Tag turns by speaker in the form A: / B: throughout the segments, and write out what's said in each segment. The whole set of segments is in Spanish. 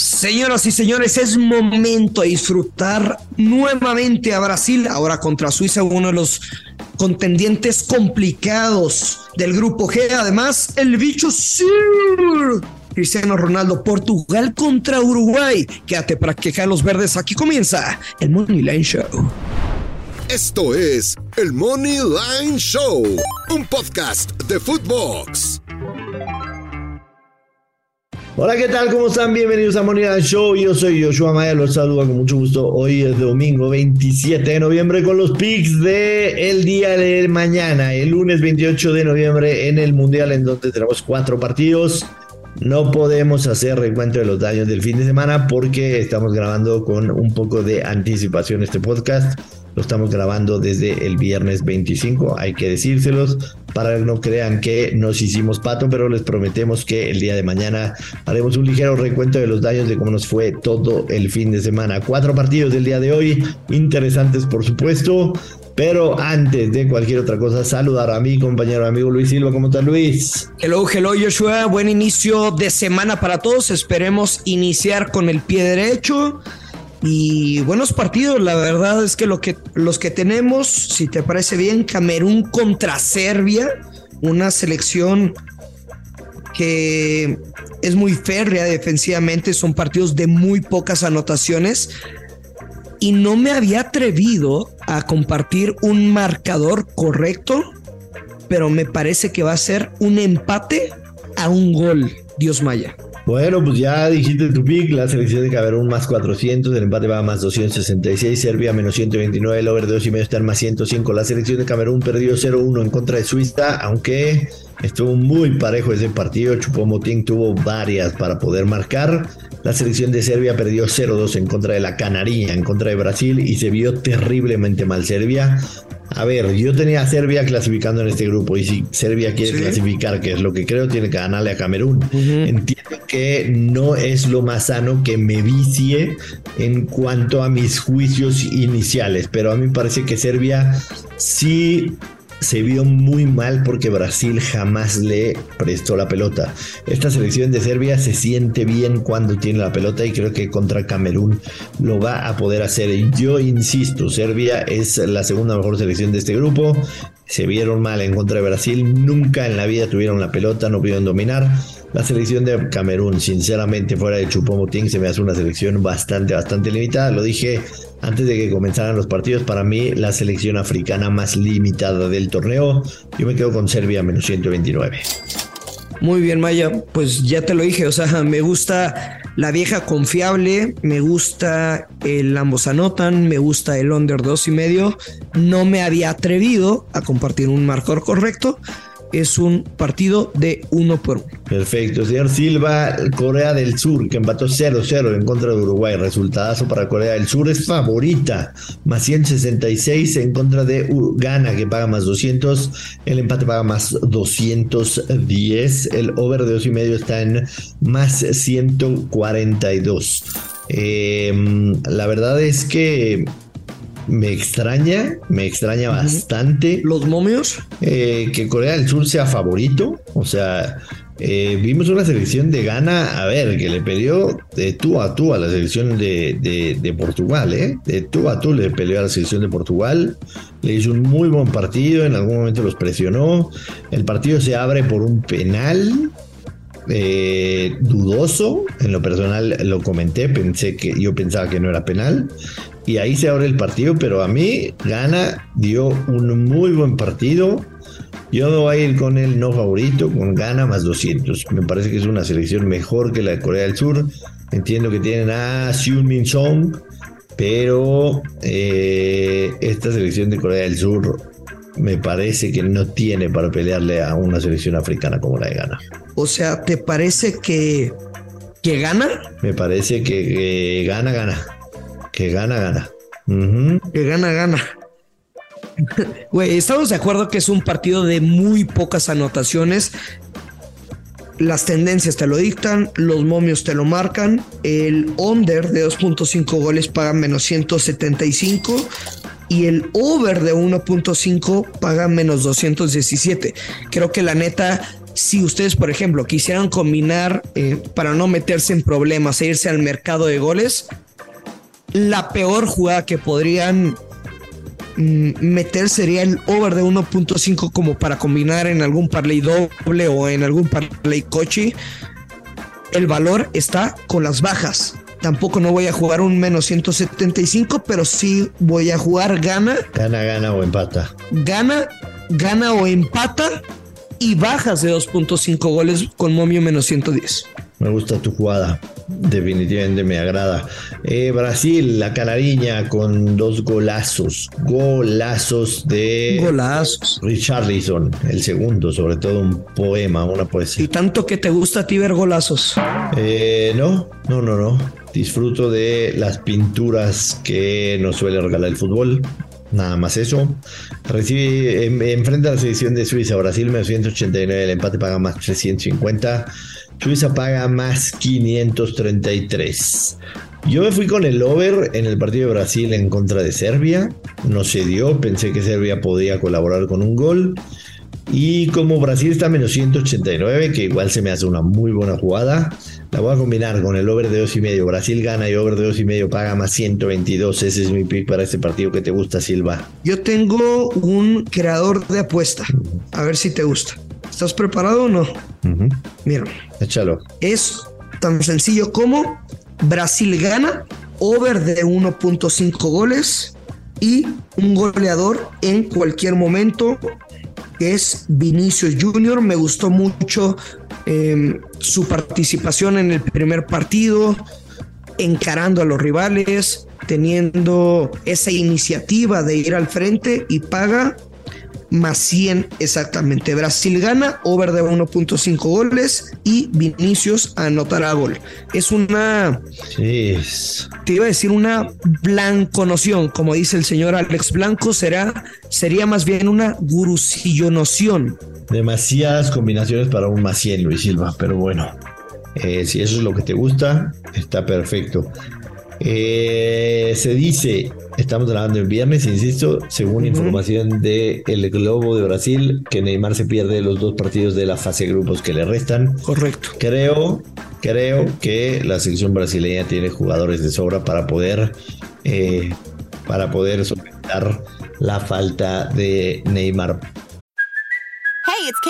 A: Señoras y señores, es momento de disfrutar nuevamente a Brasil, ahora contra Suiza, uno de los contendientes complicados del grupo G. Además, el bicho Sir Cristiano Ronaldo, Portugal contra Uruguay. Quédate para quejar los verdes. Aquí comienza el Money Line Show.
B: Esto es el Money Line Show, un podcast de Footbox.
C: Hola, ¿qué tal? ¿Cómo están? Bienvenidos a Money Show. Yo soy Joshua Maya, los saludo con mucho gusto. Hoy es domingo 27 de noviembre con los picks de el día de mañana, el lunes 28 de noviembre en el Mundial en donde tenemos cuatro partidos. No podemos hacer recuento de los daños del fin de semana porque estamos grabando con un poco de anticipación este podcast. Lo estamos grabando desde el viernes 25, hay que decírselos para que no crean que nos hicimos pato, pero les prometemos que el día de mañana haremos un ligero recuento de los daños de cómo nos fue todo el fin de semana. Cuatro partidos del día de hoy, interesantes por supuesto. Pero antes de cualquier otra cosa, saludar a mi compañero amigo Luis Silva. ¿Cómo está Luis?
A: Hello, hello Joshua. Buen inicio de semana para todos. Esperemos iniciar con el pie derecho. Y buenos partidos, la verdad es que, que los que tenemos, si te parece bien, Camerún contra Serbia, una selección que es muy férrea defensivamente, son partidos de muy pocas anotaciones, y no me había atrevido a compartir un marcador correcto, pero me parece que va a ser un empate a un gol, Dios Maya.
C: Bueno, pues ya dijiste tu pick, la selección de Camerún más 400, el empate va a más 266, Serbia menos 129, el over de 2 y medio está en más 105. La selección de Camerún perdió 0-1 en contra de Suiza, aunque estuvo muy parejo ese partido. Chupomotín tuvo varias para poder marcar. La selección de Serbia perdió 0-2 en contra de la Canaria, en contra de Brasil y se vio terriblemente mal Serbia. A ver, yo tenía a Serbia clasificando en este grupo y si Serbia quiere clasificar, que es lo que creo, tiene que ganarle a Camerún. Entiendo que no es lo más sano que me vicie en cuanto a mis juicios iniciales, pero a mí me parece que Serbia sí se vio muy mal porque Brasil jamás le prestó la pelota. Esta selección de Serbia se siente bien cuando tiene la pelota y creo que contra Camerún lo va a poder hacer. Yo insisto, Serbia es la segunda mejor selección de este grupo. Se vieron mal en contra de Brasil, nunca en la vida tuvieron la pelota, no pudieron dominar. La selección de Camerún, sinceramente, fuera de Chupomotín, se me hace una selección bastante, bastante limitada. Lo dije antes de que comenzaran los partidos, para mí la selección africana más limitada del torneo. Yo me quedo con Serbia menos 129.
A: Muy bien, Maya. Pues ya te lo dije, o sea, me gusta la vieja confiable, me gusta el ambos anotan, me gusta el under dos y medio. No me había atrevido a compartir un marcador correcto, es un partido de uno por uno.
C: Perfecto, señor Silva, Corea del Sur, que empató 0-0 en contra de Uruguay. Resultadazo para Corea del Sur es favorita, más 166 en contra de Ghana, que paga más 200. El empate paga más 210. El over de dos y medio está en más 142. Eh, la verdad es que me extraña, me extraña bastante.
A: ¿Los momios?
C: Eh, que Corea del Sur sea favorito. O sea, eh, vimos una selección de Ghana, a ver, que le peleó de tú a tú a la selección de, de, Portugal, ¿eh? De tú a tú le peleó a la selección de Portugal. Le hizo un muy buen partido, en algún momento los presionó. El partido se abre por un penal. Eh, dudoso, en lo personal lo comenté, pensé que yo pensaba que no era penal, y ahí se abre el partido, pero a mí Gana dio un muy buen partido. Yo me voy a ir con el no favorito, con Gana más 200. Me parece que es una selección mejor que la de Corea del Sur. Entiendo que tienen a Seung Min Song, pero eh, esta selección de Corea del Sur me parece que no tiene para pelearle a una selección africana como la de Ghana.
A: O sea, ¿te parece que, que gana?
C: Me parece que, que gana, gana. Que gana, gana.
A: Que gana, gana. Güey, estamos de acuerdo que es un partido de muy pocas anotaciones. Las tendencias te lo dictan, los momios te lo marcan. El under de 2.5 goles paga menos 175 y el over de 1.5 paga menos 217. Creo que la neta si ustedes, por ejemplo, quisieran combinar eh, para no meterse en problemas e irse al mercado de goles, la peor jugada que podrían mm, meter sería el over de 1.5 como para combinar en algún parlay doble o en algún parlay coche. El valor está con las bajas. Tampoco no voy a jugar un menos 175, pero sí voy a jugar gana.
C: Gana, gana o empata.
A: Gana, gana o empata y bajas de 2.5 goles con momio menos 110.
C: Me gusta tu jugada. Definitivamente me agrada. Eh, Brasil, la canariña con dos golazos. Golazos de.
A: Golazos.
C: Richarlison, el segundo, sobre todo un poema, una poesía.
A: ¿Y tanto que te gusta a ti ver golazos?
C: Eh, no, no, no, no. Disfruto de las pinturas que nos suele regalar el fútbol. Nada más eso. Recibe, enfrenta a la selección de Suiza, Brasil, menos 189, el empate paga más 350. Suiza paga más 533. Yo me fui con el over en el partido de Brasil en contra de Serbia. No se dio, pensé que Serbia podía colaborar con un gol. Y como Brasil está a menos 189, que igual se me hace una muy buena jugada, la voy a combinar con el over de 2.5. Brasil gana y over de 2.5 paga más 122. Ese es mi pick para este partido que te gusta, Silva.
A: Yo tengo un creador de apuesta. A ver si te gusta. ¿Estás preparado o no? Mira.
C: Échalo.
A: Es tan sencillo como Brasil gana, over de 1.5 goles y un goleador en cualquier momento que es Vinicius Junior. Me gustó mucho em, su participación en el primer partido, encarando a los rivales, teniendo esa iniciativa de ir al frente y paga más 100 exactamente. Brasil gana, over de 1.5 goles y Vinicius anotará gol. Es una. Te iba a decir una blanconoción, como dice el señor Alex Blanco, será, sería más bien una gurusillonoción.
C: Demasiadas combinaciones para un más 100, Luis Silva, pero bueno. Eh, si eso es lo que te gusta, está perfecto. Eh, se dice, estamos grabando en viernes, insisto, según información de El Globo de Brasil, que Neymar se pierde los dos partidos de la fase de grupos que le restan.
A: Correcto.
C: Creo, creo que la selección brasileña tiene jugadores de sobra para poder, eh, para poder solventar la falta de Neymar.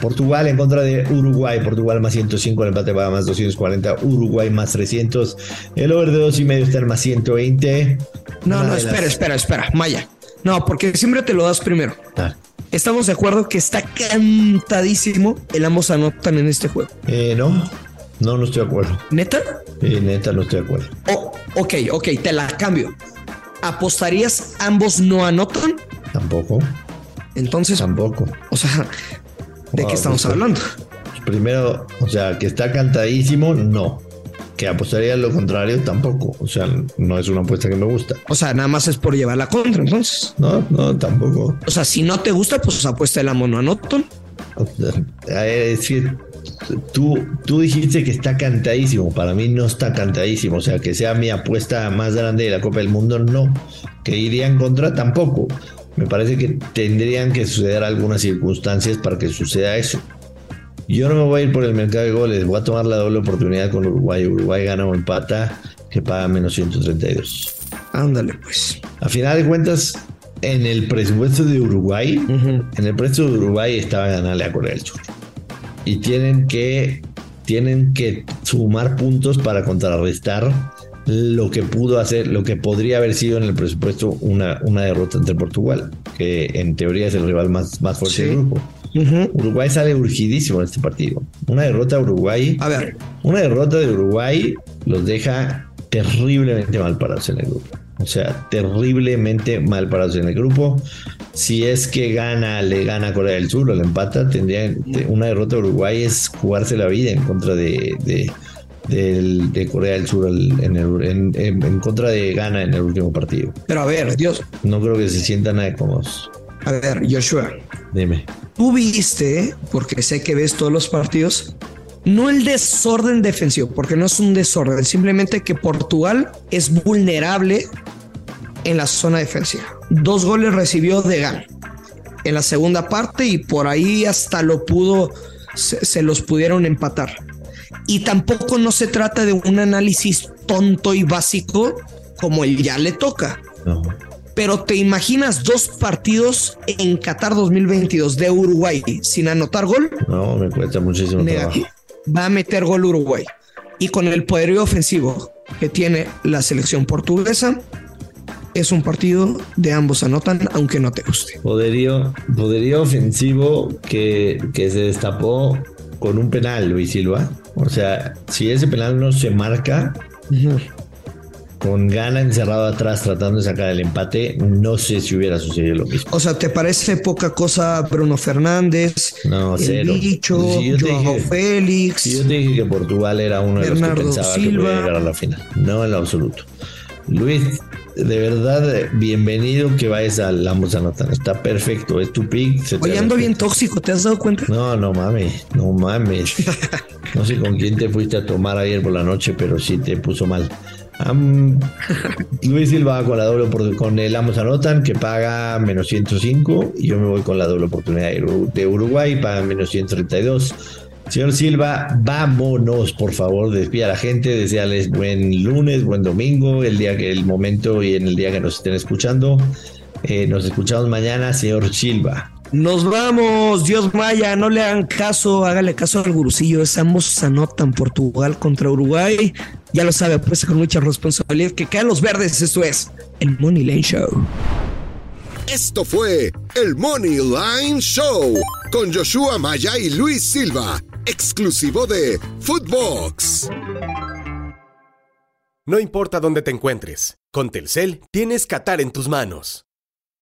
C: Portugal en contra de Uruguay. Portugal más 105, el empate va más 240. Uruguay más 300. El over de 2 y medio está en más 120.
A: No, no, espera, espera, espera. Maya. No, porque siempre te lo das primero. Ah. Estamos de acuerdo que está cantadísimo el ambos anotan en este juego.
C: Eh, no, no, no estoy de acuerdo.
A: ¿Neta?
C: Eh, neta, no estoy de acuerdo.
A: Oh, ok, ok, te la cambio. ¿Apostarías ambos no anotan?
C: Tampoco.
A: Entonces.
C: Tampoco.
A: O sea, ¿De qué estamos hablando?
C: Primero, o sea, que está cantadísimo, no. Que apostaría lo contrario, tampoco. O sea, no es una apuesta que me gusta.
A: O sea, nada más es por llevar la contra, entonces.
C: No, no, tampoco.
A: O sea, si no te gusta, pues apuesta la mono anoton.
C: Es decir, tú, tú dijiste que está cantadísimo. Para mí no está cantadísimo. O sea, que sea mi apuesta más grande de la Copa del Mundo, no. Que iría en contra, tampoco. Me parece que tendrían que suceder algunas circunstancias para que suceda eso. Yo no me voy a ir por el mercado de goles, voy a tomar la doble oportunidad con Uruguay. Uruguay gana o empata, que paga menos 132.
A: Ándale, pues.
C: A final de cuentas, en el presupuesto de Uruguay, en el presupuesto de Uruguay estaba ganarle a Corea del Sur. Y tienen que, tienen que sumar puntos para contrarrestar lo que pudo hacer, lo que podría haber sido en el presupuesto una, una derrota ante Portugal, que en teoría es el rival más, más fuerte del grupo. Uruguay sale urgidísimo en este partido. Una derrota de Uruguay.
A: A ver.
C: Una derrota de Uruguay los deja terriblemente mal parados en el grupo. O sea, terriblemente mal parados en el grupo. si es que gana, le gana a Corea del Sur o le empata, tendría una derrota de Uruguay es jugarse la vida en contra de, de, Corea del Sur en, en, contra de Ghana en el último partido.
A: Pero a ver, Dios.
C: No creo que se sientan nada cómodos.
A: A ver, Joshua.
C: Dime.
A: Tú viste, porque sé que ves todos los partidos, no el desorden defensivo, porque no es un desorden, simplemente que Portugal es vulnerable en la zona defensiva. Dos goles recibió de Gan en la segunda parte y por ahí hasta lo pudo, se, los pudieron empatar. Y tampoco no se trata de un análisis tonto y básico como el ya le toca. Pero te imaginas dos partidos en Qatar 2022 de Uruguay sin anotar gol.
C: No, me cuesta muchísimo
A: Va a meter gol Uruguay. Y con el poderío ofensivo que tiene la selección portuguesa, es un partido de ambos anotan, aunque no te guste.
C: Poderío, poderío ofensivo que, que se destapó con un penal, Luis Silva. O sea, si ese penal no se marca, con Gana encerrado atrás tratando de sacar el empate, no sé si hubiera sucedido lo mismo.
A: O sea, ¿te parece poca cosa Bruno Fernández?
C: No, el cero.
A: Dicho, Joao Félix.
C: Si yo te dije que Portugal era uno de los que pensaba que podía llegar a la final. No en lo absoluto. Luis, de verdad, bienvenido que vayas al ambos anotan. Está perfecto, es tu pick.
A: Oye, ando bien tóxico, ¿te has dado cuenta?
C: No, no mames, no mames. no sé con quién te fuiste a tomar ayer por la noche, pero sí te puso mal. Luis Silva con la doble con el ambos anotan que paga menos 105 y yo me voy con la doble oportunidad de Uruguay paga menos 132 Señor Silva, vámonos, por favor, despida a la gente, deseales buen lunes, buen domingo, el día que el momento y en el día que nos estén escuchando. Eh, nos escuchamos mañana, señor Silva.
A: Nos vamos, Dios Maya, no le hagan caso, hágale caso al gurusillo, ambos anotan Portugal contra Uruguay. Ya lo sabe, pues con mucha responsabilidad que caen los verdes, esto es el Money Line Show.
B: Esto fue el Money Line Show con Joshua Maya y Luis Silva exclusivo de Footbox.
D: No importa dónde te encuentres, con Telcel tienes Qatar en tus manos.